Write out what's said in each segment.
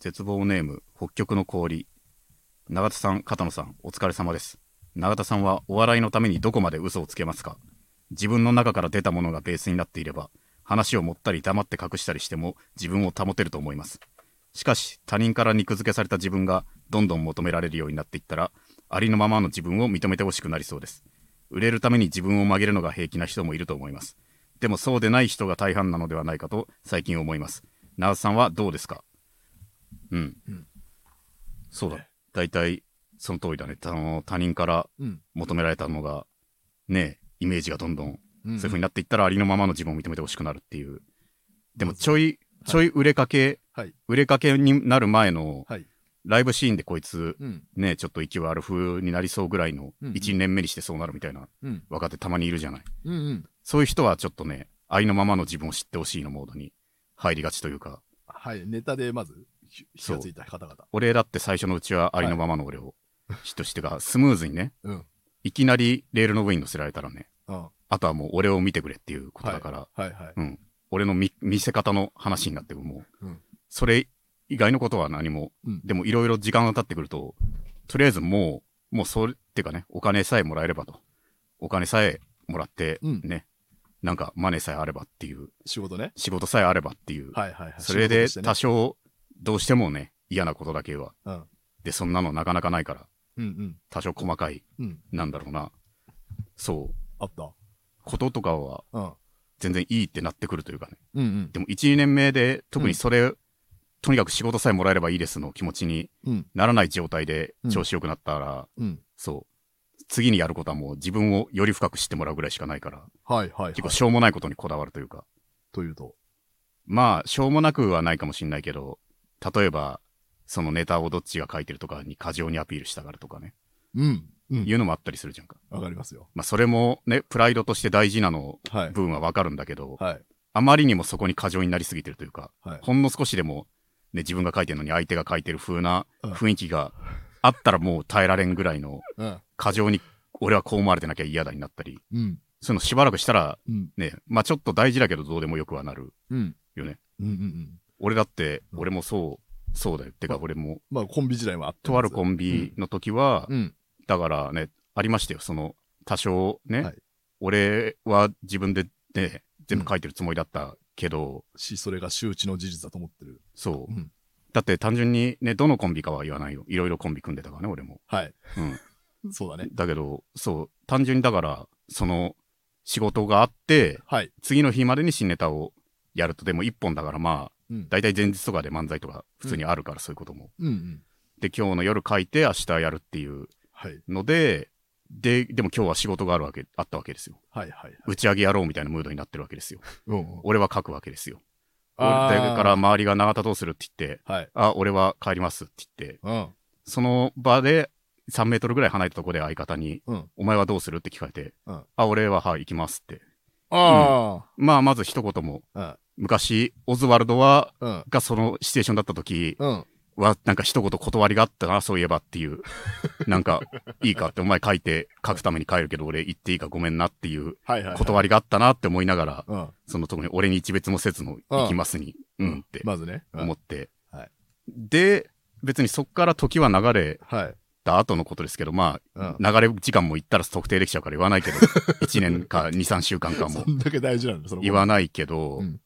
絶望ネーム北極の氷。永田さん片野さんお疲れ様です。永田さんはお笑いのためにどこまで嘘をつけますか？自分の中から出たものがベースになっていれば話を持ったり黙って隠したりしても自分を保てると思います。しかし他人から肉付けされた自分がどんどん求められるようになっていったらありのままの自分を認めてほしくなりそうです。売れるために自分を曲げるのが平気な人もいると思います。でもそうでない人が大半なのではないかと最近思います。永田さんはどうですか？うん、うんそうだね大体その通りだねあの他人からうん。求められたのがねイメージがどんどんうんそういう風になっていったらありのままの自分を認めてほしくなるっていうでもちょいちょい売れかけ、はい。売れかけになる前のはい。ライブシーンでこいつうん。ねちょっと勢いある風になりそうぐらいのうんうん1年目にしてそうなるみたいなうん。若手たまにいるじゃないうんうん。そういう人はちょっとねありのままの自分を知ってほしいのモードに入りがちというかはい。ネタでまず、ひ火がついた方々。俺だって最初のうちはありのままの俺を知ってほしてかスムーズにねうん。いきなりレールの上に乗せられたらねうん。あとはもう俺を見てくれっていうことだから、はいはい。うん、俺の見せ方の話になってくもう、うんそれ以外のことは何も、うんでもいろいろ時間が経ってくるととりあえずもうもうそれっていうかねお金さえもらえればとお金さえもらってうんね、なんかマネさえあればっていう仕事ね。仕事さえあればっていう、はいはい。それで多少どうしてもね嫌なことだけはうん。でそんなのなかなかないからうん多少細かいうん。うん。なんだろうなそうあった。こととかはうん。全然いいってなってくるというかねうんうん。でも12年目で特にそれ、とにかく仕事さえもらえればいいですの気持ちにうん。ならない状態で調子よくなったら、うん。そう次にやることはもう自分をより深く知ってもらうぐらいしかないからはいはいはい。結構しょうもないことにこだわるというかというと。まあしょうもなくはないかもしんないけど例えばそのネタをどっちが書いてるとかに過剰にアピールしたがるとかね、うん。うん。いうのもあったりするじゃんかわかりますよ。まあそれもねプライドとして大事なのはい。部分はわかるんだけど、はい。あまりにもそこに過剰になりすぎてるというかはい。ほんの少しでも、ね、自分が書いてるのに相手が書いてる風なうん雰囲気があったらもう耐えられんぐらいのうん。過剰に俺はこう思われてなきゃ嫌だになったりうん。そういうのしばらくしたらうん。ねまあちょっと大事だけどどうでもよくはなるうん。よねうんうんうん。俺だってうん。俺もそうそうだよ。てか俺も。まあ、コンビ時代もあったとあるコンビの時はうん。だからねありましたよ。その多少ね、はい。俺は自分でね全部書いてるつもりだったけど、し、それが周知の事実だと思ってる。そう、うん。だって単純にねどのコンビかは言わないよ。いろいろコンビ組んでたからね俺も、はい。うん、そうだね。だけどそう。単純にだからその仕事があってはい。次の日までに新ネタをやると。でも1本だからまあうん。大体前日とかで漫才とか普通にあるから、そういうこともうんうん。で今日の夜書いて明日やるっていうはい。のでででも今日は仕事があるわけあったわけですよはいはいはい。打ち上げやろうみたいなムードになってるわけですようんうん。俺は書くわけですよだから周りが永田どうするって言ってはい。あ俺は帰りますって言ってうん。その場で3メートルぐらい離れたところで相方にうん。「お前はどうする?」って聞かれて「うんあ俺ははい行きます」ってあまあまず一言もあ。昔オズワルドはうん。うん。がそのシチュエーションだった時うん。はなんか一言断りがあったなそういえばっていう なんかいいかってお前書いて書くために帰るけど俺言っていいかごめんなっていう。断りがあったなって思いながらうん。その特に俺に一別もせずの行きますにうんってまずね。うん思ってはいで別にそっから時は流れはい。た後のことですけどまあうん。流れ時間も言ったら特定できちゃうから言わないけど1年か23週間かも そんだけ大事なんだ、言わないけど、うん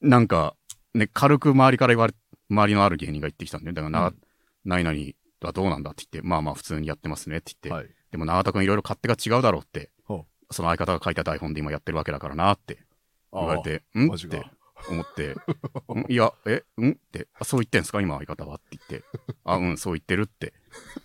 なんかね軽く周りから言われ周りのある芸人が言ってきたんでだからな、うん何々はどうなんだって言ってまあまあ普通にやってますねって言って、はい。でも永田君いろいろ勝手が違うだろうってほその相方が書いた台本で今やってるわけだからなって言われてん？マジか。って思ってん？いやえ？ん？ってあそう言ってんすか？今相方はって言って。あうんそう言ってるって。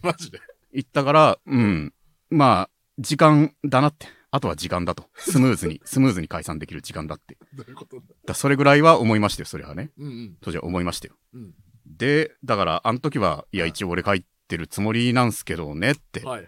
あ。マジで？言ったから、うん、まあ、時間だなって。あとは時間だと。スムーズに、スムーズに解散できる時間だって。どういうことだ？だそれぐらいは思いましたよ、それはね。うんうん。当時は思いましたよ。うん。で、だから、あの時は、いや、一応俺書いてるつもりなんすけどねっては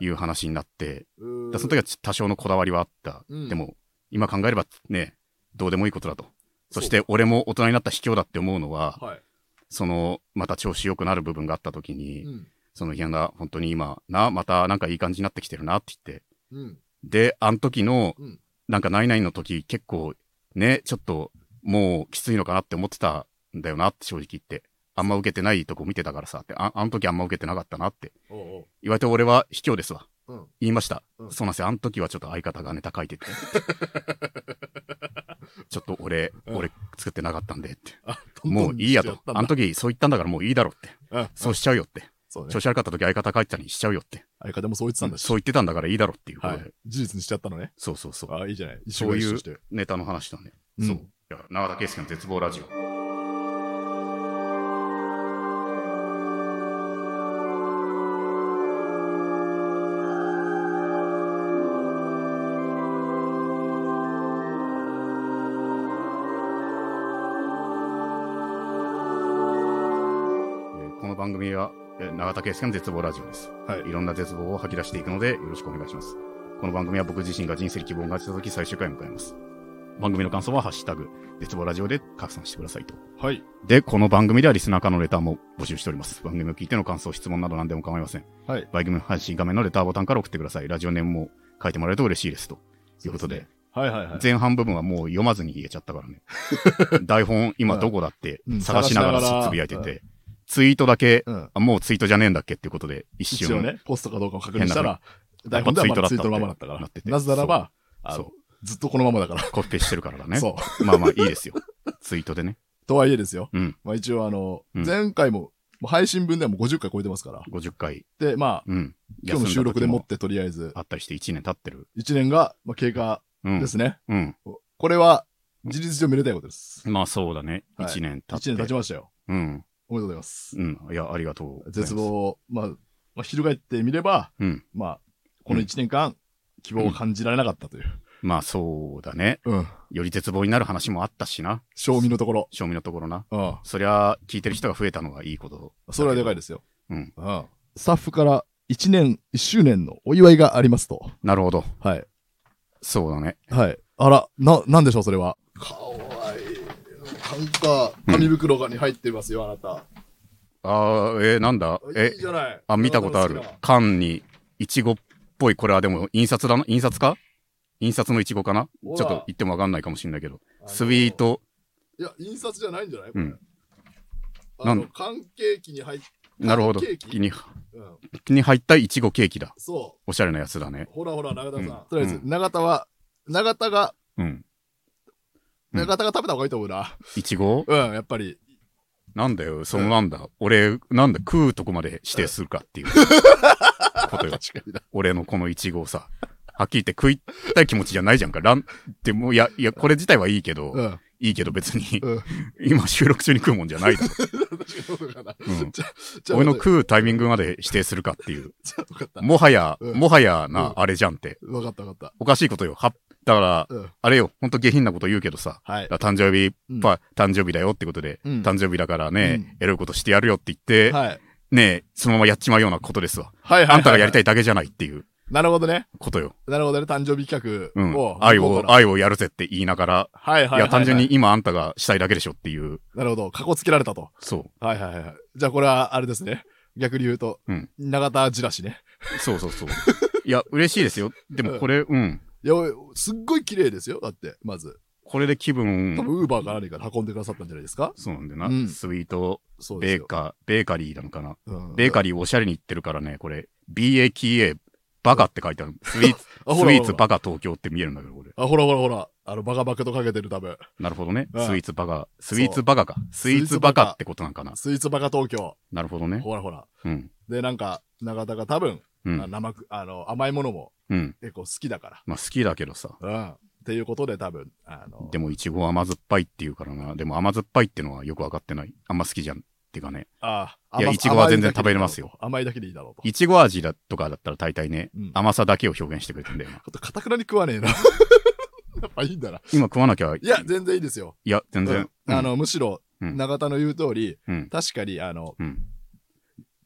いう話になって、うーんだその時は多少のこだわりはあった。うんでも、今考えればね、どうでもいいことだと。そして、俺も大人になった卑怯だって思うのは、はい。その、また調子良くなる部分があった時に、うん。その、いやな、本当に今、な、またなんかいい感じになってきてるなって言って、うん。で、あの時のうん、なんか、何々の時、結構、ね、ちょっと、もうきついのかなって思ってたんだよなって正直言って。あんま受けてないとこ見てたからさって、ああの時あんま受けてなかったなっておうおう言われて俺は卑怯ですわ。うん言いました。うんそうなんですよ。あの時はちょっと相方がネタ書いてて。ちょっと俺、うん俺作ってなかったんでって。もういいやとあの時そう言ったんだからもういいだろって。うんそうしちゃうよって。そうね調。子悪かった時相方書いてたのにしちゃうよって。相方もそう言ってたんだし。そう言ってたんだからいいだろっていうことで。はい。事実にしちゃったのね。そうそうそう。あいいじゃない。一緒そういう。ネタの話だね。うんそう。いや、永田圭介の絶望ラジオ。えーこの番組は、えー永田圭介の絶望ラジオです。はい。いろんな絶望を吐き出していくので、よろしくお願いします。この番組は僕自身が人生に希望がした時最終回を迎えます。番組の感想は、ハッシュタグ、絶望ラジオで拡散してくださいと。はい。で、この番組ではリスナーからのレターも募集しております。番組を聞いての感想、質問など何でも構いません。はい。番組配信画面のレターボタンから送ってください。ラジオネームも書いてもらえると嬉しいです。ということで、はいはいはい。前半部分はもう読まずに言えちゃったからね。台本、今どこだってうん探しながら探しながらつぶやいてて、ツイートだけ、うん。あもうツイートじゃねえんだっけっていうことで、一瞬、一応ね、ポストかどうかを確認したら、変台本ではまだツイートやっぱツイートだったのままだったからなって。てなぜならば、あその、ずっとこのままだから。コピペしてるからだね。そまあまあいいですよ。ツイートでね。う。とはいえですよ。うん。まあ一応あの、うん前回も、もう配信分ではもう50回超えてますから。50回。で、まあ、うん。今日の収録でもっ休んだ時てとりあえず、あったりして1年経ってる。1年が、まあ、経過うん。ですね。うん。これは、事実上めでたいことです。まあそうだね。はい1年経って。1年経ちましたよ。うん。おめでとうございます。うん。いや、ありがとう。絶望を、まあ、まあ、翻ってみれば、うん。まあ、この1年間、希望を感じられなかったという。まあそうだね。うん。より絶望になる話もあったしな。賞味のところ。賞味のところな。うん。そりゃ、聞いてる人が増えたのはいいこと。それはでかいですよ。うん。うん。スタッフから1年、1周年のお祝いがありますと。なるほど。はい。そうだね。はい。あら、な、なんでしょう、それは。かわいい。カウンター、紙袋がに入ってますよ、あなた。あー、えーなんだ？えいい、じゃない。あ、見たことある。缶に、いちごっぽい、これはでも、印刷だな？印刷か印刷のいちごかな？ちょっと言ってもわかんないかもしれないけど。スイー。ト、いや、印刷じゃないんじゃない？これ。うんあの、なん？缶ケーキに入っなるほど。ケーキ？気に、うん。に入ったいちごケーキだ。そおしゃれなやつだねう。。ほらほら、永田さん。うんとりあえず、うん永田は、永田が、うん。うん永田が食べた方がいいと思うな。いちごうん、やっぱり。なんだよ、そのなんだ。俺、なんだ、食うとこまで指定するかっていうことよ。確かにな。俺のこのいちごをさ。はっきり言って食いたい気持ちじゃないじゃんか。ラン、でも、いや、いや、これ自体はいいけど、うん。いいけど別に、うん。今収録中に食うもんじゃないだろ。確かにそうかな。うんじゃ、じゃあ、俺のう。食うタイミングまで指定するかっていう。じゃあ、分かった。もはや、うんもはやなう、んあれじゃんって。分かった分かっおかしいことよ。は、だから、た。うん。あれよ、ほんと下品なこと言うけどさ、はい。誕生日、うんパ誕生日だよってことで、うん誕生日だからね、うんエロいことしてやるよって言って、はい。ねそのままやっちまうようなことですわ。はいはい。あんたがやりたい。いだけじゃないっていうなるほどね。ことよ。なるほどね。誕生日企うん画を。。うから愛をやるぜって言いながら、はいはいはい。いや、単純に。今あんたがしたいだけでしょっていう、なるほど。かこつけられたと。そはいはいはい。じゃあこれは、あれですね。逆に言うと、うん永田じらしね。う。そうそうそう。いや、嬉しいですよ。でもこれ、うん。いや、すっごい綺麗ですよ。だって、まず。これで気分多、分、ウーバーか何かで運んでくださったんじゃないですか？そうなんだよな。うんスイート。ベーカー、ベーカリーなのかな。うんベーカリーおしゃれに言ってるからね、これ、BAKA、バカって書いてある。スイーツ、あ、スイーツバカ東京って見えるんだけど、これ。あ、ほらほらほら。あの、バカバカとかけてる多分。なるほどね。うんスイーツバカ、スイーツバカか。スイーツバカってことなんかな。スイーツバカ東京。なるほどね。ほらほら。うん。で、なんか、永田が多分、うん。あ生く、あの、甘いものもうん。結構好きだかまあ好きだけどさ。ら。うん。っていうことで多分、あの、でもいちごは甘酸っぱいって言うからな。でも甘酸っぱいってのはよくわかってない。あんま好きじゃん。っていうかね。ああ、いや甘いちごは全然食べれますよ。甘いだけでいいだろうと。いちご味だとかだったら大体ね、うん甘さだけを表現してくれてんだよな。ちょっとかたくなに食わねえな。やっぱいいんだな。今食わなきゃいいや、全然いいですよ。いや、全然。うんあの、むしろ、うん永田の言う通り、うん、確かに、あの、うん。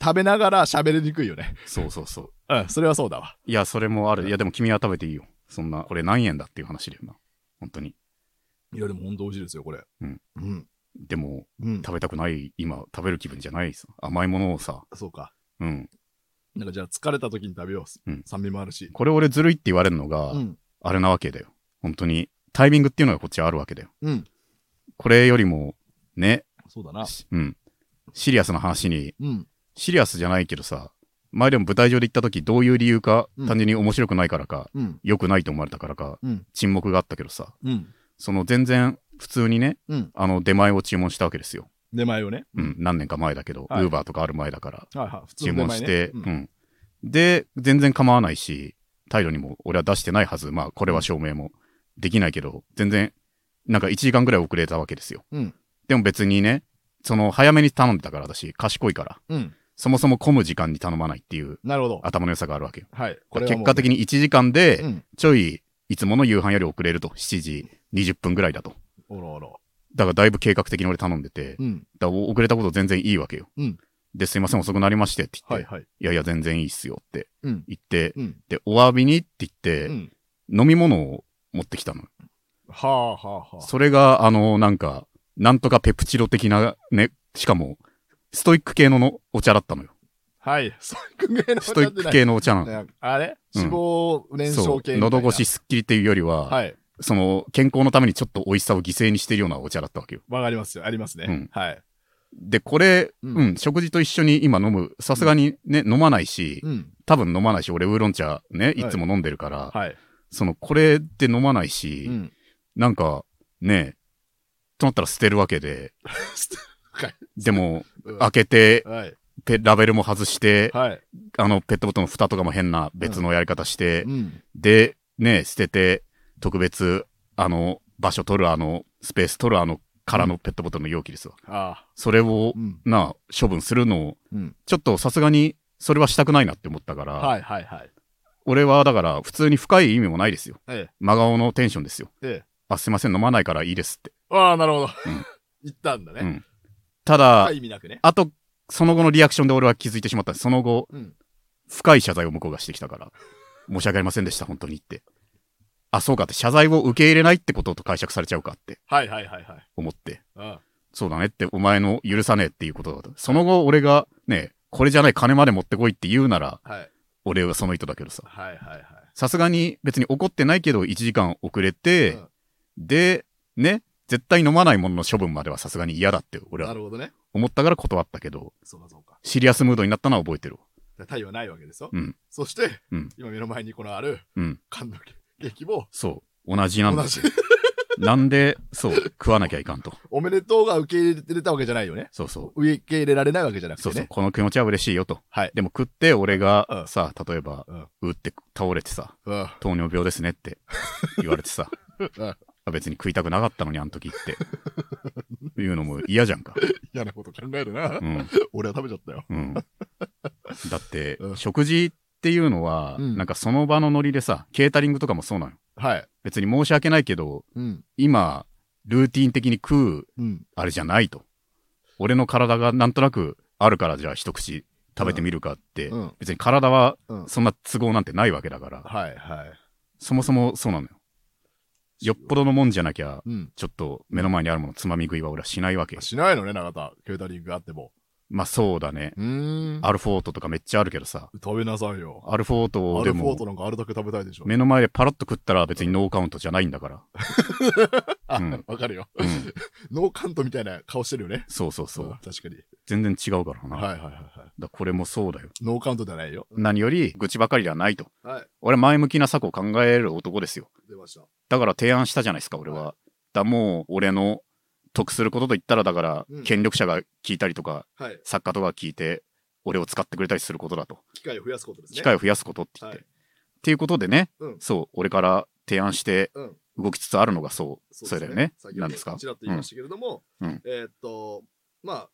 食べながら喋りにくいよね。そうそうそう。うん、それはそうだわ。いや、それもある。いや、でも君は食べていいよ。そんな、これ何円だっていう話だよな。本当に。いや、でも本当美味しいですよ、これ。うん。うん。でも、うん。食べたくない、今、食べる気分じゃないさ。甘いものをさ、そうか。うん。なんかじゃあ疲れた時に食べよう。うん酸味もあるし。これ俺ずるいって言われるのが、うん。あれなわけだよ。本当に。タイミングっていうのがこっちはあるわけだよ。うん。これよりも、ね、そうだな。しうん。シリアスな話に、うん。シリアスじゃないけどさ、前でも舞台上で行った時どういう理由か、うん単純に面白くないからか、うん。良くないと思われたからか、うん。沈黙があったけどさ、うん。その全然普通にね、うん。あの出前を注文したわけですよ。出前をね。うん、何年か前だけど、ウはいーバーとかある前だから、注文して、ううんん。で、全然構わないし、態度にも俺は出してないはず。まあ、これは証明もできないけど、全然、なんか1時間ぐらい遅れたわけですよ。うん。でも別にね、その早めに頼んでたからだし、賢いから、うん。そもそも混む時間に頼まないっていうなるほど。頭の良さがあるわけよ。はい。これはもう結果的に1時間でう、ん。ちょい、いつもの夕飯より遅れると、7時20分ぐらいだと。おろおろ。だからだいぶ計画的に俺頼んでて、うん。だから遅れたこと全然いいわけよ。うんで、すいません、遅くなりましてって言って、はいはい。いやいや、全然いいっすよってうん。言って、うん。で、お詫びにって言って、うん。飲み物を持ってきたの。はあはあはあ。それが、あの、なんか、なんとかペプチド的な、ね、しかも、ストイック系ののお茶だったのよ。はい。ストイック系のストイック系のお茶なの。ねあれ？うん脂肪燃焼系。喉越しすっきりっていうよりは、はい。その、健康のためにちょっと美味しさを犠牲にしてるようなお茶だったわけよ。わかりますよ。ありますね。うんはい。で、これ、ううんん、食事と一緒に今飲む、さすがにね、飲まないし、うん。多分飲まないし、俺ウーロン茶ね、いつも飲んでるから、はい。その、これで飲まないし、うん。なんか、ね、となったら捨てるわけで、はい。でも、うん開けて、はい。ペラベルも外して、はい。あの、ペットボトルの蓋とかも変な別のやり方して、うん。で、ね、捨てて、特別、あの、場所取るあの、スペース取るあの、空のペットボトルの容器ですわ。ああ。それをう、ん。な、処分するのを、うん。ちょっとさすがに、それはしたくないなって思ったから、はいはいはい。俺はだから、普通に深い意味もないですよ。え真顔のテンションですよ。え。ええ。あ、すいません、飲まないからいいですって。ああ、なるほどうん。言ったんだね。うん。ただ、意味なくね。あと、その後のリアクションで俺は気づいてしまった。その後、うん。深い謝罪を向こうがしてきたから、申し訳ありませんでした、本当にって。あ、そうかって、謝罪を受け入れないってことと解釈されちゃうかってはいはいはいはい。思って、うん。そうだねって、お前の許さねえっていうことだと。その後、俺がね、これじゃない金まで持ってこいって言うなら、はい。俺はその人だけどさ。はいはいはい。さすがに別に怒ってないけど、1時間遅れて、うんで、ね、絶対飲まないものの処分まではさすがに嫌だって俺はなるほどね。思ったから断ったけど、そうかそうか。シリアスムードになったのは覚えてるわ。タイはないわけですよ。うん。そして、うん今目の前にこのあるうん。缶のケーキもそう。同じなん同じですよ。なんで、そう、食わなきゃいかんと。おめでとうが受け入れてたわけじゃないよね。そうそう。受け入れられないわけじゃなくてそうそう。ね。この気持ちは嬉しいよと。はい。でも食って俺がうんさ、例えば、うって倒れてさ、うん。糖尿病ですねって言われてさ、うんあ別に食いたくなかったのにあの時って。いうのも嫌じゃんか。嫌なこと考えるなう。ん。俺は食べちゃったよ。うん。だって、うん食事っていうのは、うんなんかその場のノリでさ、ケータリングとかもそうなの。はい。別に申し訳ないけど、うん。今、ルーティン的に食ううん。あれじゃないと。俺の体がなんとなくあるからじゃあ一口食べてみるかって、うん。別に体はうん。そんな都合なんてないわけだから、はいはい。そもそもそうなのよ。よっぽどのもんじゃなきゃ、うん。ちょっと目の前にあるものつまみ食いは俺はしないわけ。しないのね、永田。ケータリングがあっても。まあそうだね。アルフォートとかめっちゃあるけどさ、食べなさいよ。アルフォートでアルフォートもなんかあるだけ食べたいでしょ。目の前でパラッと食ったら別にノーカウントじゃないんだから。あうんわかるよ。うん。ノーカントみたいな顔してるよね。そうそうそう。ん確かに。全然違うからな。はいはいはいはい。だこれもそうだよ。ノーカウントではないよ。何より愚痴ばかりではないと。はい。俺前向きな策を考える男ですよ。出ました。だから提案したじゃないですか、俺は。だもう俺の得することと言ったら、だからうん権力者が聞いたりとか、はい。作家とか聞いて、俺を使ってくれたりすることだと。機会を増やすことですね。機会を増やすことって言って。はいっていうことでね、うんそう、俺から提案してうん。動きつつあるのがそう、そそうだよね。先ほどなんですか？ちらっと言いましたけれども、うんうんえーっと、まあ、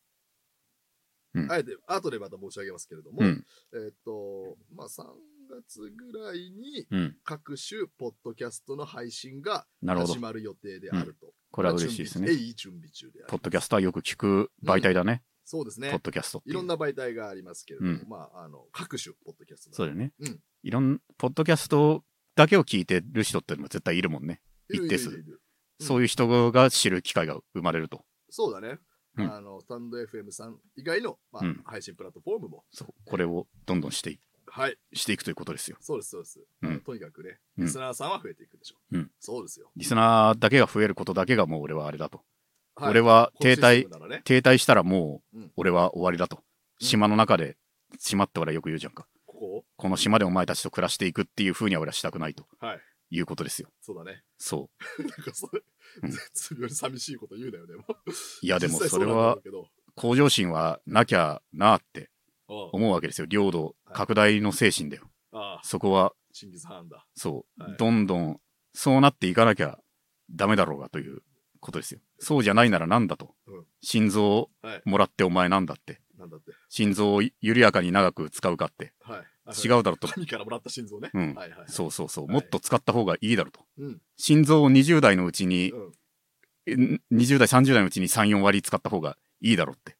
うんあえて、後でまた申し上げますけれども、うん、えーっと、まあ、3月ぐらいにうん。各種ポッドキャストの配信が始。まる予定であると。これは嬉しいですね。い準備中でポッドキャストはよく聞く媒体だね。そうですねポッ。ドキャストいう。いろんな媒体がありますけれども、うんまあ、あの、各種ポッドキャストがそうだよね。うんいろん、ポッドキャストだけを聞いてる人ってのも絶対いるもんね。一定数そういう人が知る機会が生まれると。そうだね。うんあの、スタンド FM さん以外の、まあうん配信プラットフォームも、そう。これをどんどんしていはい、していくということですよ。そうです、そうです。とにかくね、うんリスナーさんは増えていくでしょう。うんそうですよ。リスナーだけが増えることだけがもう俺はあれだと。はい俺は停滞停滞したらもううん俺は終わりだと、島の中で島って俺はよく言うじゃんかこここの島でお前たちと暮らしていくっていう風には俺はしたくないとはい。いうことですよ。そうだね。そなんかそれうん、絶妙に寂しいこと言うなよ、でも。ういやでもそれは向上心はなきゃなってうん。思うわけですよ。領土はい。拡大の精神だよ。ああ、そこは。そう、はい。どんどんそうなっていかなきゃダメだろうがということですよ。そうじゃないならなんだと、うん。心臓をはい。もらってお前なんだって。なんだって。心臓を緩やかに長く使うかって。はい。違うだろうと神からもらった心臓ね。うんはいはい。そうそうそう、はいもっと使った方がいいだろうとうん。心臓を20代のうちに、うん。え20代30代のうちに34割使った方がいいだろうって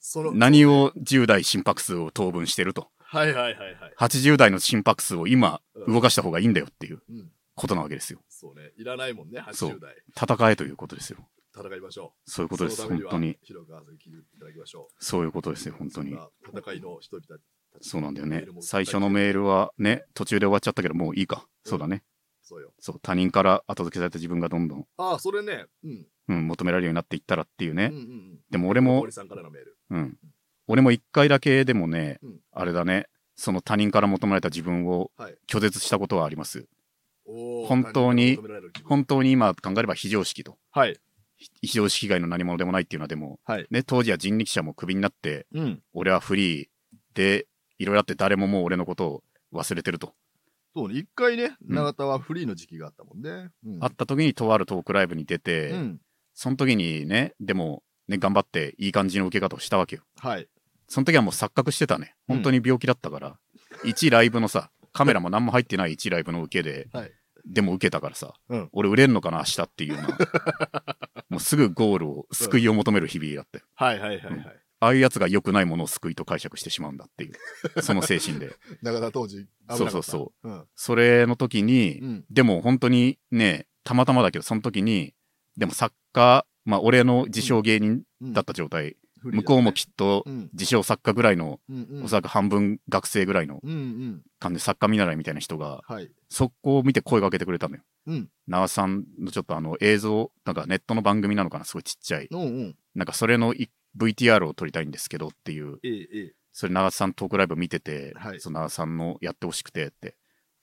その、何を10代心拍数を当分してるとはいはいはいはい。80代の心拍数を今うん動かした方がいいんだよっていううん。ことなわけですよそうね。いらないもんね、そう80代。戦えということですよ戦いましょう。そういうことです本当に広く聞いていただきましょう。そういうことですよ本当に戦いの人々。そうなんだよね最初のメールはね途中で終わっちゃったけどもういいか、そうだねそうよ。そう他人から後付けされた自分がどんどん、ああ、それね。うん。うん、求められるようになっていったらっていうね、うんうんうん。でも俺も森さんからのメール。うん。俺も一回だけでもね、うんあれだね、その他人から求められた自分をはい。拒絶したことはあります。おー本当に本当に今考えれば非常識と。はい。非常識以外の何者でもないっていうのはでも、はい。ね、当時は人力車もクビになって、うん。俺はフリーで、いろいろあって誰ももう俺のことを忘れてると。そうね。一回ね、うん永田はフリーの時期があったもんね。うんあった時にとあるトークライブに出て、うん。その時にね、でも、ね、頑張っていい感じの受け方をしたわけよ。はい。その時はもう錯覚してたね。本当に病気だったから。一ライブのさ、カメラも何も入ってない一ライブの受けで、はいでも受けたからさ、うん俺売れんのかな明日っていうような、もうすぐゴールを、救いを求める日々だったよ。はいはいはいはい。ああいうやつが良くないものを救いと解釈してしまうんだっていう、その精神で。永田当時。そうそうそううん。それの時に、うん。でも本当にね、たまたまだけど、その時に、でも作家、まあ俺の自称芸人うんだった状態、フリーだね向こうもきっとうん。自称作家ぐらいの、うんうん。おそらく半分学生ぐらいのうんうん。感じで作家見習いみたいな人が、はい。そこを見て声かけてくれたのよ。うん。縄さんのちょっとあの映像、なんかネットの番組なのかな、すごいちっちゃい。うんうん。なんかそれのい VTR を撮りたいんですけどっていう、ええええ。それ長瀬さんトークライブ見てて、はいその長瀬さんのやってほしくてって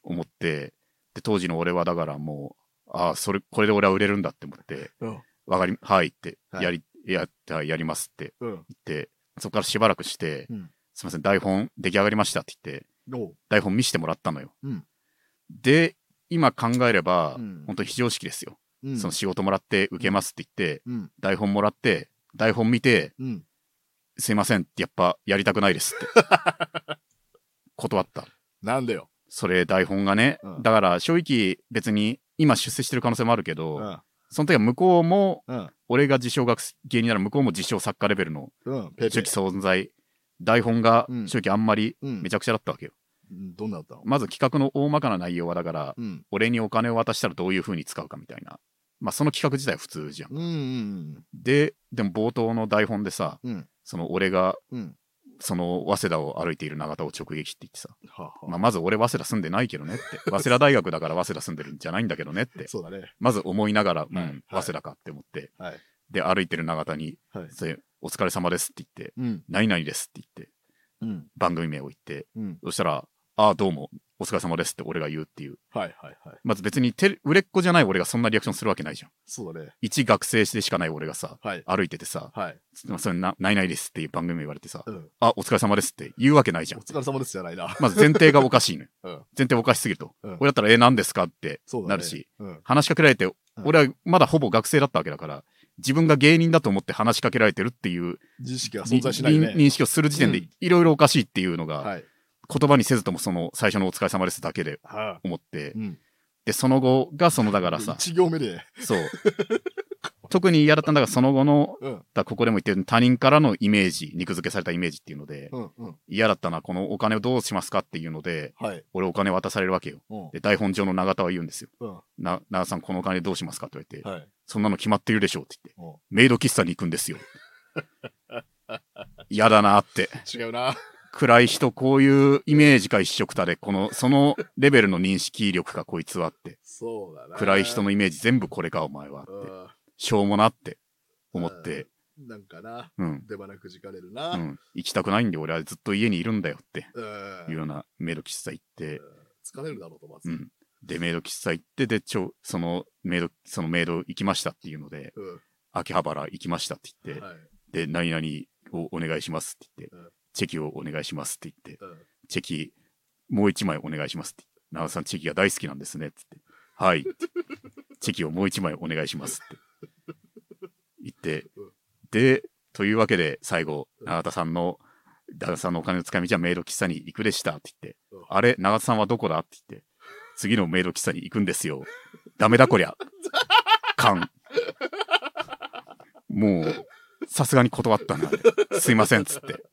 思って、で、当時の俺はだからもう、ああ、それ、これで俺は売れるんだって思って、うん。わかり、はいって、はいやり、ややりますってうん。言って、そこからしばらくして、うんすいません、台本出来上がりましたって言って、台本見せてもらったのよ。うんで、今考えれば、うん本当非常識ですよ。うん。その仕事もらって受けますって言って、うん。台本もらって、台本見て、うん。すいませんってやっぱやりたくないですって。断った。なんでよ。それ台本がね、うんだから正直別に今出世してる可能性もあるけど、うん。その時は向こうも、うん。俺が自称学芸人なら向こうも自称作家レベルの正ペ。直存在、台本がうん正直あんまりうんめちゃくちゃだったわけよ。うんどんなだったの？まず企画の大まかな内容はだから、うん。俺にお金を渡したらどういう風に使うかみたいな。まあその企画自体は普通じゃん。うんうんで、でも冒頭の台本でさ、うん。うん。その俺がうん。その早稲田を歩いている永田を直撃って言ってさ、はあはあまあ、まず俺早稲田住んでないけどねって、早稲田大学だから早稲田住んでるんじゃないんだけどねって、そうだね。まず思いながら、うん、はい早稲田かって思って、はい。で、歩いてる永田に、はい。それお疲れ様ですって言って、うん。何々ですって言って、うん。番組名を言って、うん。そしたら、ああ、どうも、お疲れ様ですって俺が言うっていう。はいはいはい。まず別にて売れっ子じゃない俺がそんなリアクションするわけないじゃん。そうだね。一学生でしかない俺がさ、はい。歩いててさ、はい。それな、ないないですっていう番組名言われてさ、うん。あ、お疲れ様ですって言うわけないじゃん。お疲れ様ですじゃないな。まず前提がおかしいのよ。うん。前提おかしすぎると。うん俺だったら、え、何ですかって。なるし、うん。話しかけられて、俺はまだほぼ学生だったわけだから、自分が芸人だと思って話しかけられてるっていう知識は存在しないね。認認識をする時点でうんいろいろおかしいっていうのが、はい。言葉にせずともその最初のお疲れ様ですだけでは思ってい。、うん。で、その後がそのだからさ、一行目で。そう。特に嫌だったんだが、その後の、うん。だここでも言ってる他人からのイメージ、肉付けされたイメージっていうので、うん。うん。嫌だったな、このお金をどうしますかっていうので、はい。俺お金渡されるわけよ。うん。で、台本上の永田は言うんですよ。うん。な、長さん、このお金どうしますかって言われて、はい。そんなの決まってるでしょうって言って、うんメイド喫茶に行くんですよ。嫌だなって。違うな。暗い人、こういうイメージか一色たで、この、そのレベルの認識力かこいつはって。そうだな。暗い人のイメージ全部これか、お前はって。うん。しょうもなって。思って、なんかな、うん、出花くじかれるうな。ん、行きたくないんで俺はずっと家にいるんだよって。うん。いうようなメイド喫茶行って、疲れるだろうと、まず。うん、でメイド喫茶行ってでちょそのメイドそのメイド行きましたっていうのでうん。秋葉原行きましたって言って、はい。で何々をお願いしますって言って、うんチェキをお願いしますって言ってうん。チェキもう一枚お願いしますって。長田さんチェキが大好きなんですねって。言ってはい。チェキをもう一枚お願いしますって。言って。うん。でというわけで最後うん永田さんの永田さんのお金の使い道はメイド喫茶に行くでしたって言って。うん。あれ永田さんはどこだって言って。次のメイド喫茶に行くんですよ。ダメだこりゃ。勘もうさすがに断ったな。すいませんっつって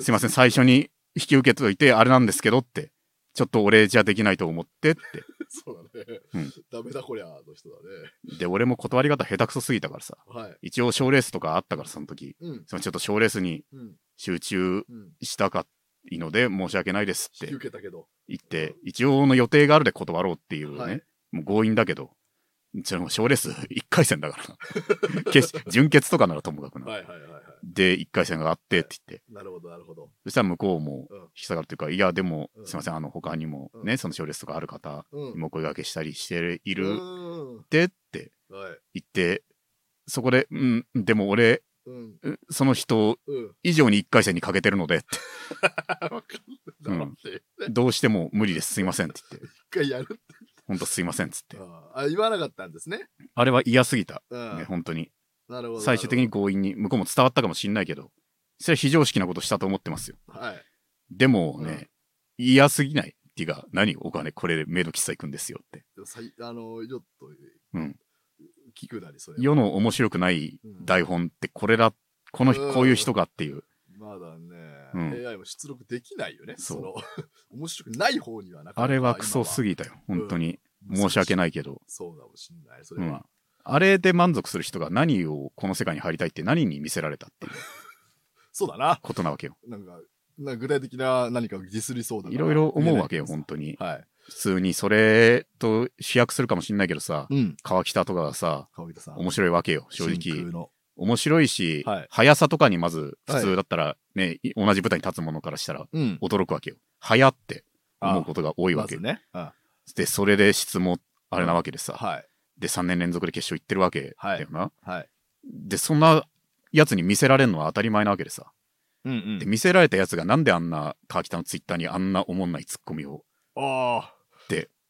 すいません最初に引き受けといてあれなんですけどってちょっと俺じゃできないと思ってって そうだね。うんダメだこりゃ、の人だね。で俺も断り方下手くそすぎたからさはい。一応賞レースとかあったからその時うん。そのちょっと賞レースにうん。集中うん。したかいので申し訳ないですって引き受けたけど。言って一応の予定があるで断ろうっていうね、はいもう強引だけどそれも賞レース1回戦だからな決準決とかならともかくな、はいはいはいはい。で1回戦があってって言ってなるほどなるほど。そしたら向こうもうん引き下がるというか、いや、でもう、んすいません、あの、他にもね、その賞レースとかある方うんに。も声掛けしたりしているうんって。言って、そこで、うん、でも俺、うん。うその人うん。以上に1回戦にかけてるので、って わかん。どうしても無理です、すいませんって言って、一回やるって。ほんとすいませんっつって。ああ、言わなかったんですね。あれは嫌すぎた、うん。ね、本当に。なるほど。最終的に強引に、向こうも伝わったかもしんないけど、それは非常識なことしたと思ってますよ。はい。でもね、嫌すぎないっていうか、何お金これでメイド喫茶行くんですよって。あの、ちょっと、うん。聞くなり、それは。世の面白くないうん台本ってこれだ、この人、うんこういう人がっていう。まだね、うん AI も出力できないよね。そう 面白くない方にはなかなかあれはクソすぎぎたよ。本当に。申し訳ないけど。そうかもしんない。それは。あれで満足する人が何をこの世界に入りたいって何に見せられたっていう そうだな。ことなわけよ。なんか、なんか具体的な何かをディスりそうだからいろいろ思うわけよ、本当に。はい。普通にそれと飛躍するかもしんないけどさ、うん。川北とかがさ、川北さん。面白いわけよ、正直。の面白いし、はい速さとかにまず普通だったらね、い同じ舞台に立つものからしたらうん。驚くわけよ。速って思うことが多いわけずね。うんで、それで質もあれなわけでさ、はい。で、3年連続で決勝行ってるわけだよな。はい。で、そんなやつに見せられるのは当たり前なわけでさ。うんうんで、見せられたやつがなんであんな川北のツイッターにあんな思んないツッコミをああ。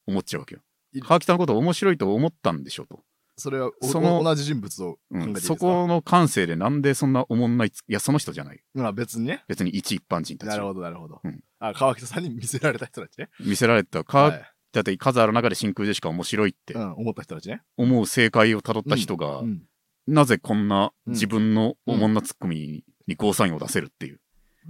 思っちゃうわけよい。川北のこと面白いと思ったんでしょと。それはおそのお同じ人物を考うん、そこの感性でなんでそんな思んないついや、その人じゃない。まあ別にね。別に一一般人たちなるほど、なるほど。うんあ、川北さんに見せられた人たちね。見せられたか、はいだって数ある中で真空ジェシカ面白いってうん、思った人たちね。思う正解をたどった人が、うん。なぜこんなうん自分のおもんなツッコミにゴーサインを出せるっていう。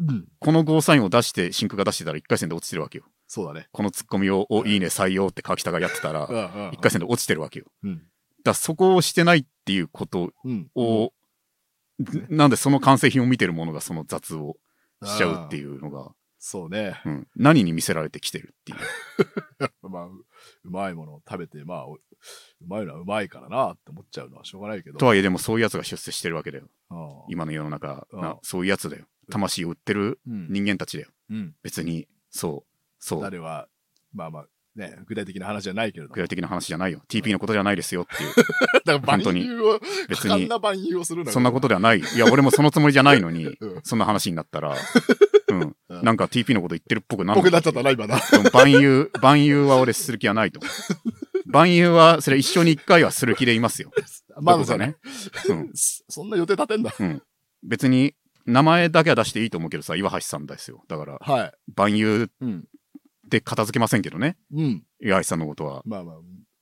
うん。このゴーサインを出して、真空が出してたら1回戦で落ちてるわけよ。そうだね。このツッコミを、お、いいね、採用って川北がやってたら、うんうん。1回戦で落ちてるわけよ。うん。だからそこをしてないっていうことうん。を、なんでその完成品を見てる者がその雑をしちゃうってう。いうのが、そうね。うん、何に見せられてきてるっていう。まあ、ううまいものを食べて、まあ、おうまいのはうまいからなって思っちゃうのはしょうがないけど。とはいえでもそういうやつが出世してるわけだよ。うん今の世の中、そういうやつだよ。魂を売ってるうん。人間たちだよ。うん。別に、そう、そう。誰は、まあまあ、ね、具体的な話じゃないけれども。具体的な話じゃないよ。TP のことじゃないですよっていう。だから、万有を、別に 別に。そんなことではない。いや、俺もそのつもりじゃないのに、うんそんな話になったら、うん。うんなんか TP のこと言ってるっぽくなる。僕になっちゃったな、今な。万有、万有は俺する気はないと。万有は、それ一生に一回はする気でいますよ。まださどこかね。うん。そんな予定立てんだ。うん。別に、名前だけは出していいと思うけどさ、岩橋さんですよ。だから、はい。万有うん。で片付けませんけどね。うん。岩橋さんのことは。まあまあ、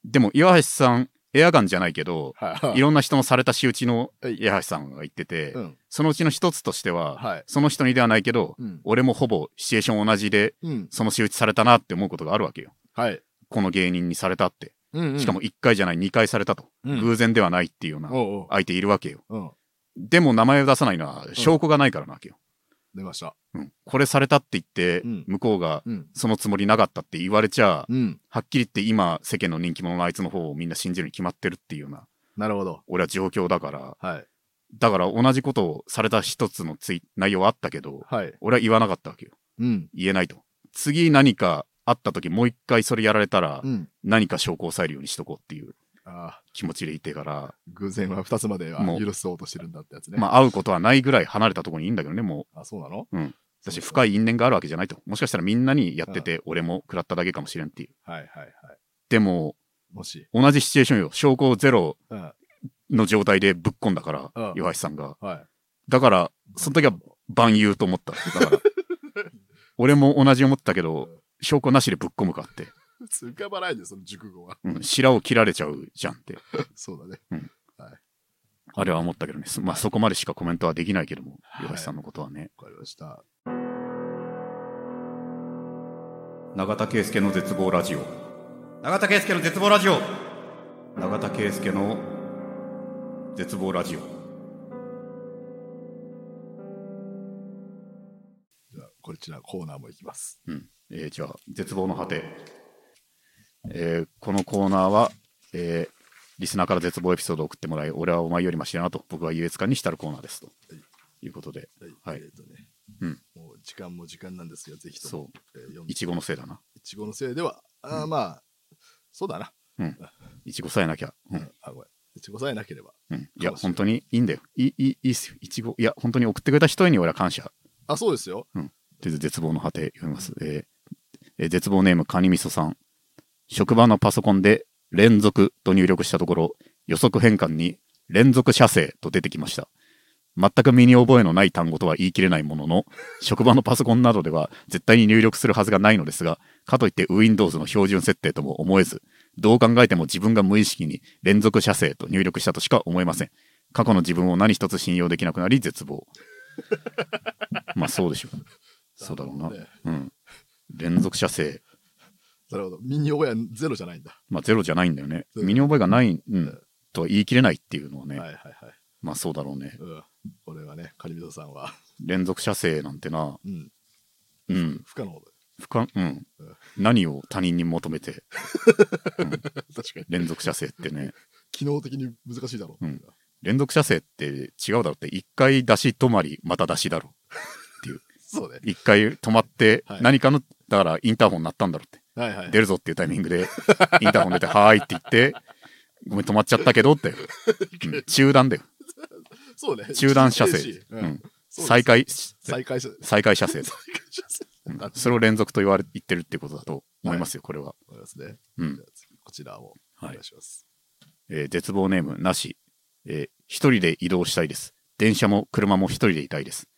でも、岩橋さん、エアガンじゃないけど、はいはいいろんな人のされた仕打ちのはい岩橋さんが言ってて、うん。そのうちの一つとしては、はいその人にではないけど、うん。俺もほぼシチュエーション同じで、うん。その仕打ちされたなって思うことがあるわけよ。はい。この芸人にされたって。うんうんしかも、1回じゃない2回されたと。うん偶然ではないっていうようなおうおう。相手いるわけよ。うん。でも名前を出さないのは証拠がないからなわけよ。出ました。うんこれされたって言って、うん向こうがうん。そのつもりなかったって言われちゃ、うん。はっきり言って今世間の人気者のあいつの方をみんな信じるに決まってるっていうような、なるほど。俺は状況だから、はい。だから同じことをされた一つのツイ内容はあったけど、はい。俺は言わなかったわけよ。うん。言えないと。次何かあった時もう一回それやられたら、うん。何か証拠を抑えるようにしとこうっていう気持ちでいてから、偶然は2つまでは許そうとしてるんだってやつね。まあ会うことはないぐらい離れたところにいいんだけどね、もあ、そうなの？う。うん。私そう深い因縁があるわけじゃないと。もしかしたらみんなにやってて、俺も食らっただけかもしれんっていう。はいはいはい。でも、もし。同じシチュエーションよ。証拠ゼロうん。の状態でぶっ込んだからうん、岩橋さんが。はい。だから、その時は万有と思った。だから、俺も同じ思ったけど、証拠なしでぶっ込むかって。普通浮かばないで、その熟語は。うん、白を切られちゃうじゃんって。そうだね。あれは思ったけどね。そまあそこまでしかコメントはできないけども、はい岩橋さんのことはね。わかりました。永田圭介の絶望ラジオ。永田圭介の絶望ラジオ永田圭介の絶望ラジオ。じゃあ、こちらコーナーもいきます。うん。えーじゃあ、絶望の果て。えーこのコーナーは、えーリスナーから絶望エピソードを送ってもらい、俺はお前よりマシだなと、僕は優越感に浸るコーナーですと。いうことで、はいえっ、とね。うんもう時間も時間なんですが、ぜひとそも。えー読んでいちごのせいだな。いちごのせいでは、あーまあ、そうだな。いちごさえなきゃ。う。うんん。あ、ごめん。いちごさえなければ。うん、いや、本当にいいんだよ。いい、いい、いいっすよ。いちご。いや、本当に送ってくれた人に俺は感謝。あ、そうですよ。で絶望の果て読みます。えーえー絶望ネームカニみそさん。職場のパソコンで連続と入力したところ、予測変換に連続射精と出てきました。全く身に覚えのない単語とは言い切れないものの、職場のパソコンなどでは絶対に入力するはずがないのですが、かといって Windows の標準設定とも思えず、どう考えても自分が無意識に連続射精と入力したとしか思えません。過去の自分を何一つ信用できなくなり絶望。まあそうでしょう。そうだろうな。うん。連続射精。なるほど。身に覚えはゼロじゃないんだ。まあゼロじゃないんだよね。うん身に覚えがない、ううんん、とは言い切れないっていうのはね。はいはいはい。まあそうだろうね。うん。これはね、カニミソさんは、連続射精なんてな、うん。うん、不可能だよ。不可、うんうん。何を他人に求めて 確かに。連続射精ってね。機能的に難しいだろう。うん連続射精って違うだろうって、一回出し止まり、また出しだろ そうね。う。一回止まってはい、何かの、だからインターホン鳴ったんだろうって。はいはい。出るぞっていうタイミングで、インターホン出て、はーいって言って、ごめん止まっちゃったけどって。うん 中断だよ。そうね。中断射精。う。うん再開、再開。再開それを連続と言われ言ってるってことだと思いますよ、これは。りますね。うんこちらをお願いします。えー絶望ネームなし。えー一人で移動したいです。電車も車も一人でいたいです。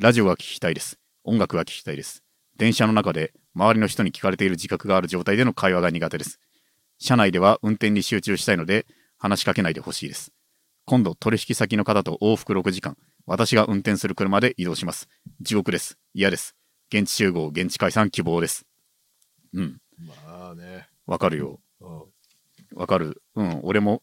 ラジオが聞きたいです。音楽が聞きたいです。電車の中で周りの人に聞かれている自覚がある状態での会話が苦手です。車内では運転に集中したいので話しかけないでほしいです。今度取引先の方と往復6時間、私が運転する車で移動します。地獄です。嫌です。現地集合、現地解散希望です。うん、まあね。わかるよ。うんわかる。うん、俺も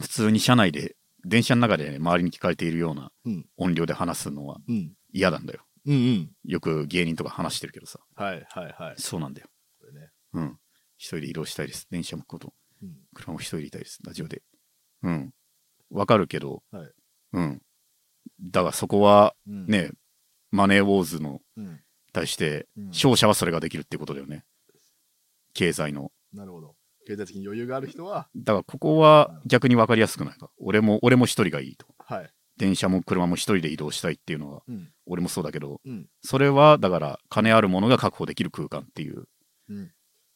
普通に車内で、電車の中で、ね、周りに聞かれているようなうん音量で話すのはうん。嫌なんだよ。うんうん。よく芸人とか話してるけどさ。はいはいはい。そうなんだよ。ね。うん。一人で移動したいです。電車もこと、うん車も一人でいたいです。ラジオで。うん。わかるけど、はいうん。だがそこはうん。ね、マネーウォーズのうん。対して、うん勝者はそれができるってことだよね。経済の。なるほど。経済的に余裕がある人は、だからここは逆に分かりやすくないか。俺も、俺も一人がいいと。はい。電車も車も一人で移動したいっていうのは、うん。俺もそうだけど、うん。それはだから金あるものが確保できる空間っていう、うん。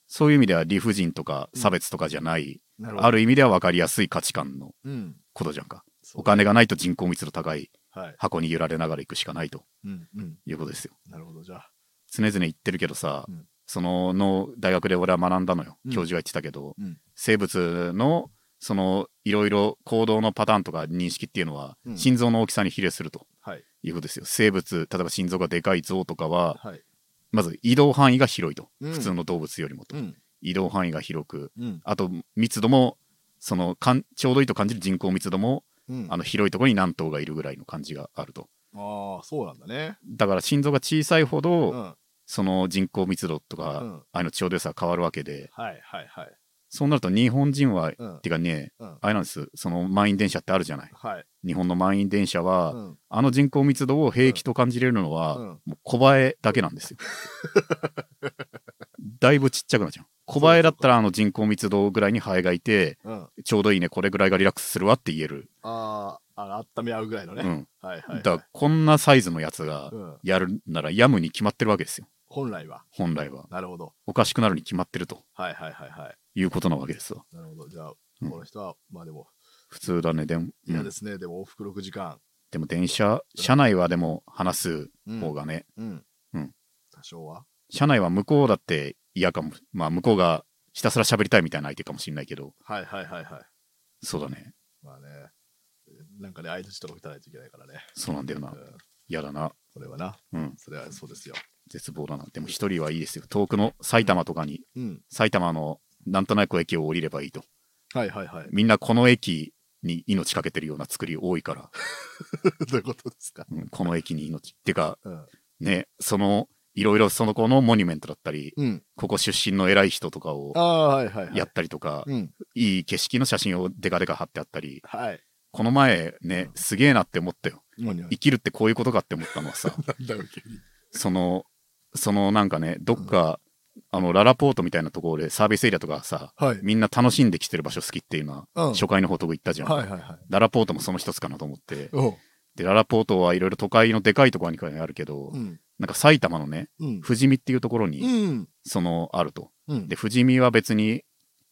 そういう意味では理不尽とか差別とかじゃない。ある意味では分かりやすい価値観のうん。ことじゃんか。お金がないと人口密度高いはい。箱に揺られながら行くしかないと。いうことですよ。なるほど。じゃあ。常々言ってるけどさ、うんそのの大学で俺は学んだのよ。うん教授が言ってたけど、うん生物のそのいろいろ行動のパターンとか認識っていうのは、うん心臓の大きさに比例するとはい。いうことですよ。生物、例えば心臓がでかい象とかは、はい。まず移動範囲が広いと。うん普通の動物よりもと。うん。移動範囲が広く、うん。あと密度も、そのかんちょうどいいと感じる人口密度も、うん。あの広いところに何頭がいるぐらいの感じがあると。ああ、そうなんだね。だから心臓が小さいほど、うん。その人口密度とか、うんあのちょうど良さが変わるわけで、はいはいはい。そうなると日本人は、うんてかね、うんあれなんです、その満員電車ってあるじゃない。はい。日本の満員電車は、うんあの人口密度を平気と感じれるのは、うんもう小映えだけなんですよ。だいぶちっちゃくなっちゃう。小映えだったらあの人口密度ぐらいにハエがいて、うん。ちょうどいいね、これぐらいがリラックスするわって言える。あーあ、温め合うぐらいのね。うん。はいはい、はい。だからこんなサイズのやつがうん、やるならヤムに決まってるわけですよ。本来は。本来は。なるほど。おかしくなるに決まってるとはいはいはいはい。いうことなわけですわ。なるほど。じゃあ、うんこの人は、まあでも、普通だね。でも、うん嫌ですね。でも往復6時間。でも電車、車内はでも話すうん方がね、うん。うん多少は。車内は向こうだって嫌かも。まあ向こうがひたすら喋りたいみたいな相手かもしれないけど、はいはいはいはい。そうだね。まあね。なんかね、相槌とか打たないといけないからね。そうなんだよなう。ん。嫌だな。それはな。うん。それはそうですよ。絶望だな。でも一人はいいですよ。遠くの埼玉とかに、うん。埼玉のなんとなく駅を降りればいいと。はいはいはい。みんなこの駅に命かけてるような作り多いから、どういうことですか？うんこの駅に命。ってか、うん。ね、その、いろいろその子のモニュメントだったり、うん。ここ出身の偉い人とかを。やったりとか、うん。いい景色の写真をデカデカ貼ってあったり、はい。この前ね、すげえなって思ったよ。生きるってこういうことかって思ったのはさ。その、そのなんかね、どっか、あの、ララポートみたいなところでサービスエリアとかさ、はい。みんな楽しんできてる場所好きっていうのは、うん初回の報告言ったじゃん。はいはいはい。ララポートもその一つかなと思って。で、ララポートはいろいろ都会のでかいところにあるけど、うん。なんか埼玉のね、うん。富士見っていうところに、うん。その、あると。うん。で、富士見は別に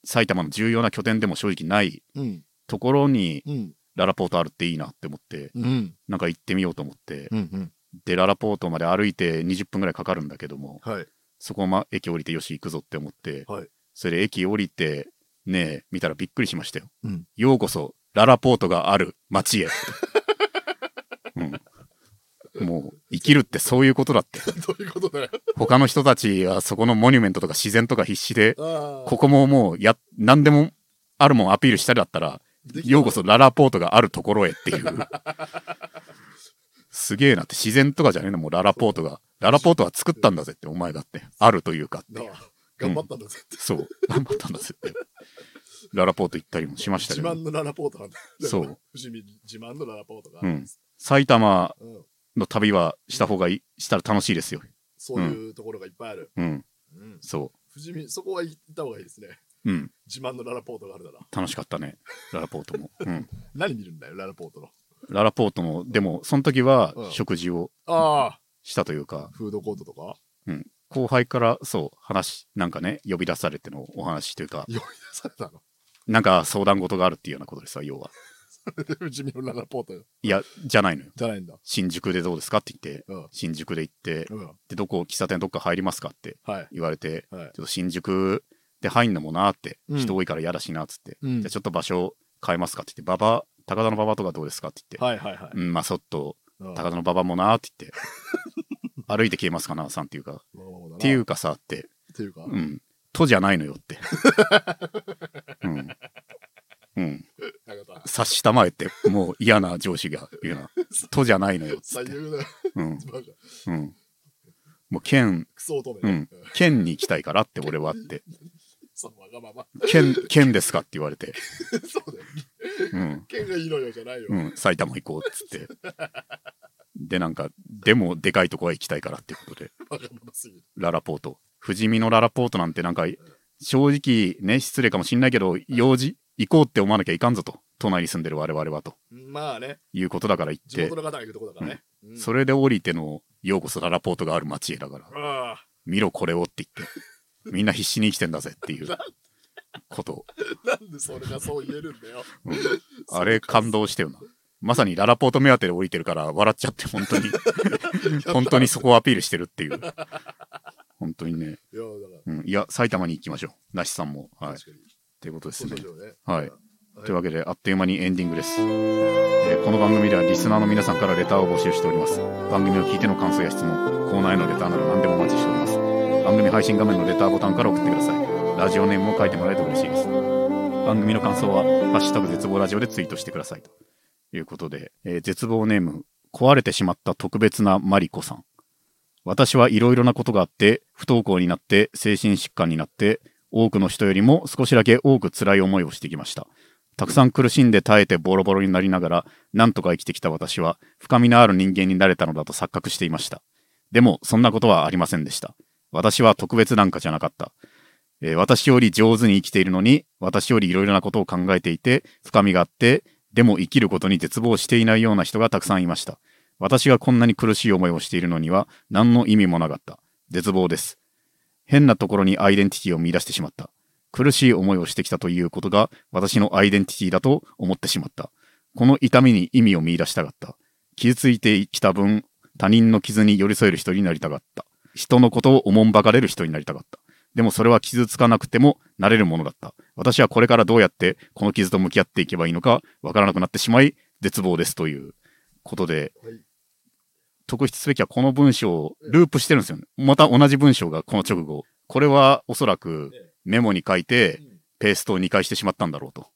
埼玉の重要な拠点でも正直ないうん。ところにうん。ララポートあるっていいなって思って、うん。なんか行ってみようと思って、うん。うん。で、ララポートまで歩いて20分ぐらいかかるんだけども、はい。そこま駅降りてよし行くぞって思って、はいそれで駅降りて、ねえ、見たらびっくりしましたよ。うんようこそ、ララポートがある街へ。うん、もう、生きるってそういうことだって。どういうことだよ。他の人たちはそこのモニュメントとか自然とか必死で。ここももう、や、何でもあるもんアピールしたりだったら、ようこそララポートがあるところへっていう。すげえなって、自然とかじゃねえの、もうララポートが。ララポートは作ったんだぜって、お前がって。あるというかって頑張ったんだぜって。そう、頑張ったんだぜって。ララポート行ったりもしましたけど。自慢のララポートなんだ。そう。自慢のララポートが。うん。埼玉うん。の旅はした方がいい、したら楽しいですよ。そういうところがいっぱいある。うん。うん。そ伏見、そこは行った方がいいですね。う。うん。自慢のララポートがあるなら。楽しかったね。ララポートも。うん。何見るんだよ、ララポートの。ララポートも、でも、その時はうん食事をああ。したというか、フードコートとか？後輩からそう、話、なんかね、呼び出されてのお話というか、呼び出されたの？なんか相談事があるっていうようなことですわ、要は。いや、じゃないのよ。じゃないんだ。新宿でどうですかって言って、うん。新宿で行って、うん。で、どこ、喫茶店どっか入りますかってはい。言われて、はい。ちょっと新宿で入んのもなーって、うん人多いから嫌だしなっつって、うんじゃあちょっと場所変えますかって言って、馬場、高田の馬場とかどうですかって言って、はいはいはい。うん、まあ、そっと、うん高田の馬場もなーって言って、歩いて消えますかな、さんっていうか、っていうかさって、っていうか、うん、とじゃないのよって。うん。うん。察したまえって、もう嫌な上司が言うな。とじゃないのよっつって。最悪だよ。うん。もう県、クソ乙女ねうん。県に行きたいからって俺はって。そう、わがまま。県、県ですかって言われて。そうだよ。うん。剣がいいのよじゃないよ。うん。埼玉行こうっつって。で、なんか、でもでかいとこは行きたいからっていうことで。わがまますぎる。ララポート。富士見のララポートなんてなんか、正直ね、失礼かもしんないけど、用事行こうって思わなきゃいかんぞと。都内に住んでる我々はとまあね、いうことだから行って地元、の方が行くとこだからね。うんそれで降りての、ようこそララポートがある街へだから、見ろこれをって言って、みんな必死に生きてんだぜっていうこと。なんでそれがそう言えるんだよ。うんあれ感動したよな。まさにララポート目当てで降りてるから笑っちゃって本当に、本当にそこをアピールしてるっていう。本当にね。いや、うん、いや、埼玉に行きましょう。なしさんも。はい。確かに。ということですねね。はいはというわけで、あっという間にエンディングです。えーこの番組ではリスナーの皆さんからレターを募集しております。番組を聞いての感想や質問、コーナーへのレターなど何でもお待ちしております。番組配信画面のレターボタンから送ってください。ラジオネームを書いてもらえると嬉しいです。番組の感想は、ハッシュタグ絶望ラジオでツイートしてください。ということで、えー絶望ネーム、壊れてしまった特別なマリコさん。私はいろいろなことがあって、不登校になって、精神疾患になって、多くの人よりも少しだけ多く辛い思いをしてきました。たくさん苦しんで耐えてボロボロになりながら、なんとか生きてきた私は、深みのある人間になれたのだと錯覚していました。でも、そんなことはありませんでした。私は特別なんかじゃなかった。えー私より上手に生きているのに、私よりいろいろなことを考えていて、深みがあって、でも生きることに絶望していないような人がたくさんいました。私がこんなに苦しい思いをしているのには、何の意味もなかった。絶望です。変なところにアイデンティティを見出してしまった。苦しい思いをしてきたということが私のアイデンティティだと思ってしまった。この痛みに意味を見出したかった。傷ついてきた分、他人の傷に寄り添える人になりたかった。人のことをおもんばかれる人になりたかった。でもそれは傷つかなくてもなれるものだった。私はこれからどうやってこの傷と向き合っていけばいいのかわからなくなってしまい、絶望ですということで、はい特筆すべきはこの文章をループしてるんですよね。また同じ文章がこの直後。これはおそらくメモに書いてペーストを2回してしまったんだろうと。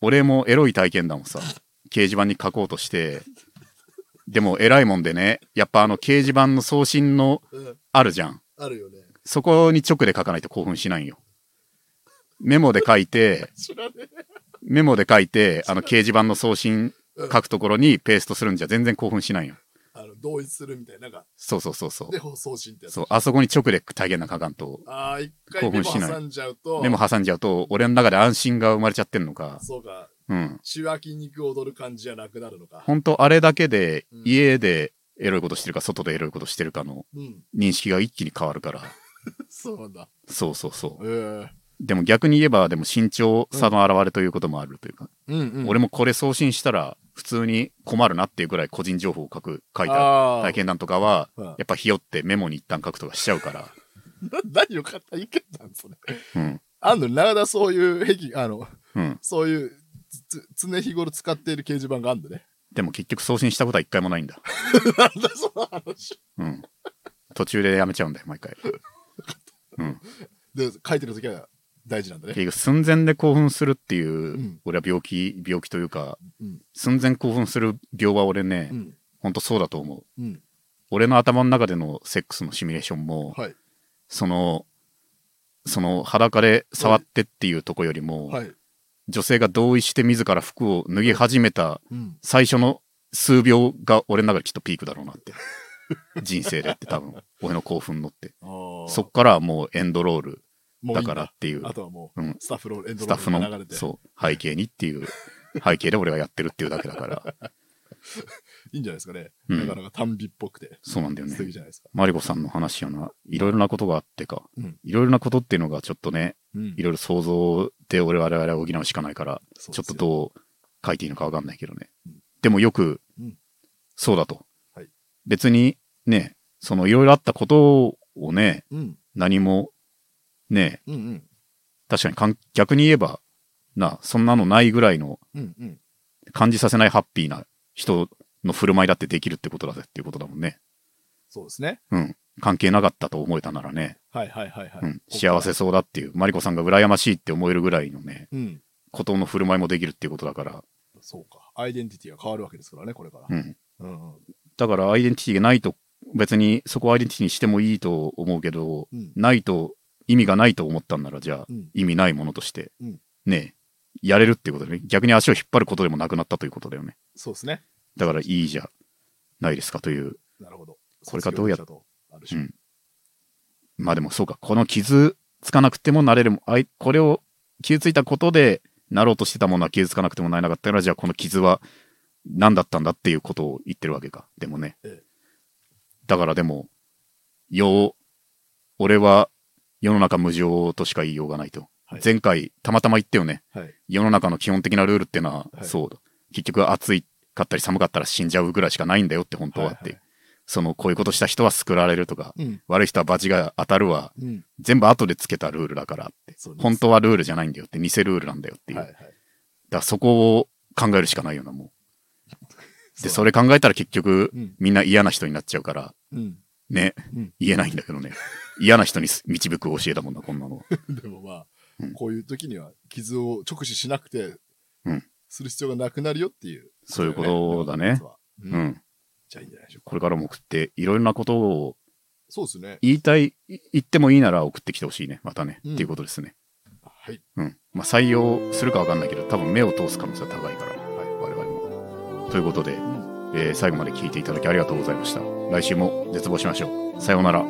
俺もエロい体験談をさ、掲示板に書こうとして、でも偉いもんでね、やっぱあの掲示板の送信のうんあるじゃん。あるよね。そこに直で書かないと興奮しないんよ。メモで書いて、知らねえ。メモで書いて、あの掲示板の送信書くところにペーストするんじゃ全然興奮しないよ。あの、同一するみたいな。なんか、そうそうそうそうで、。送信ってやつ。そう、あそこに直で体験な書かんと、ああ、一回メモ挟んじゃうと、メモ挟んじゃうと、俺の中で安心が生まれちゃってんのか、そうか、うん。血は筋肉踊る感じじゃなくなるのか。本当あれだけでうん。家でエロいことしてるか外でエロいことしてるかのうん。認識が一気に変わるから。そうだ。そうそうそう。ええ。でも逆に言えばでも身長差の表れということもあるというか、うんうん。俺もこれ送信したら普通に困るなっていうぐらい個人情報を書く書いた体験談とかはうん。やっぱひよってメモに一旦書くとかしちゃうから、な 何を買った？意見なんそれ。うん。あんの、長田そういう壁、あの、うん、そういう常日頃使っている掲示板があんだね。でも結局送信したことは一回もないんだ、なんだその話。うん、途中でやめちゃうんだよ毎回、うん、で、書いてる時は大事なんだね。結局寸前で興奮するっていう、ん俺は病気病気というかうん。寸前興奮する病は俺ね、うん。ほんとそうだと思ううん。俺の頭の中でのセックスのシミュレーションも、はい。そのその裸で触ってっていうとこよりも、はい。女性が同意して自ら服を脱ぎ始めたうん。最初の数秒が俺の中できっとピークだろうなって。人生でって多分。俺の興奮のって。そっからはもうエンドロールだ。からっていう。あとはもう、うん。スタッフロール、エンドスタッフロールが流れて。のそう。背景にっていう。背景で俺がやってるっていうだけだからいいんじゃないですかね。うんなかなか短美っぽくて。そうなんだよね素敵じゃないですか。マリコさんの話よないろいろなことがあってか、うんいろいろなことっていうのがちょっとねうんいろいろ想像で俺我々は補うしかないからちょっとう。どう書いていいのか分かんないけどね、うんでもよく、うんそうだと、はい別にねそのいろいろあったことをねうん。何もねうんうん。確かにかん逆に言えばなそんなのないぐらいのうんうん。感じさせないハッピーな人の振る舞いだってできるってことだぜっていうことだもんねそうですね。うん関係なかったと思えたならね、はいはいはいはい。うん、幸せそうだっていうマリコさんが羨ましいって思えるぐらいのねうん。ことの振る舞いもできるっていうことだから、そうか。アイデンティティが変わるわけですからね、これから。うん、うんうん。だからアイデンティティがないと別にそこをアイデンティティにしてもいいと思うけど、うんないと意味がないと思ったんならじゃあ、うん意味ないものとして、うんねやれるっていうことでね。逆に足を引っ張ることでもなくなったということだよね。そうですね。だからいいじゃないですかという。なるほど。これがどうやっ卒業者とある種うん。まあでもそうか。この傷つかなくてもなれる。もあいこれを傷ついたことでなろうとしてたものは傷つかなくてもなれなかったらじゃあこの傷は何だったんだっていうことを言ってるわけか。でもね、ええ。だからでもよう俺は世の中無常としか言いようがないと、はい前回たまたま言ったよね。はい。世の中の基本的なルールっていうのは、はい。そうだ。結局暑いかったり寒かったら死んじゃうぐらいしかないんだよって本当はって、はいはい。そのこういうことした人は救われるとか、うん。悪い人は罰が当たるはうん。全部後でつけたルールだからって。本当はルールじゃないんだよって偽ルールなんだよっていう、はいはい。だからそこを考えるしかないよなもう。でそれ考えたら結局、うん。みんな嫌な人になっちゃうからうん。ね、うん。言えないんだけどね。嫌な人に導く教えだもんなこんなの でもまあ、うんこういう時には傷を直視しなくて、うんする必要がなくなるよっていう。そういうことだねう。うんんじゃあいいんじゃないでしょうか。これからも送っていろいろなことをそうですね。言いたい、い言ってもいいなら送ってきてほしいね。またね。うんっていうことですね。はい。うん。まあ、採用するかわかんないけど、多分目を通す可能性は高いから、はい、我々も。ということで、んえー最後まで聞いていただきありがとうございました。来週も絶望しましょう。さようなら。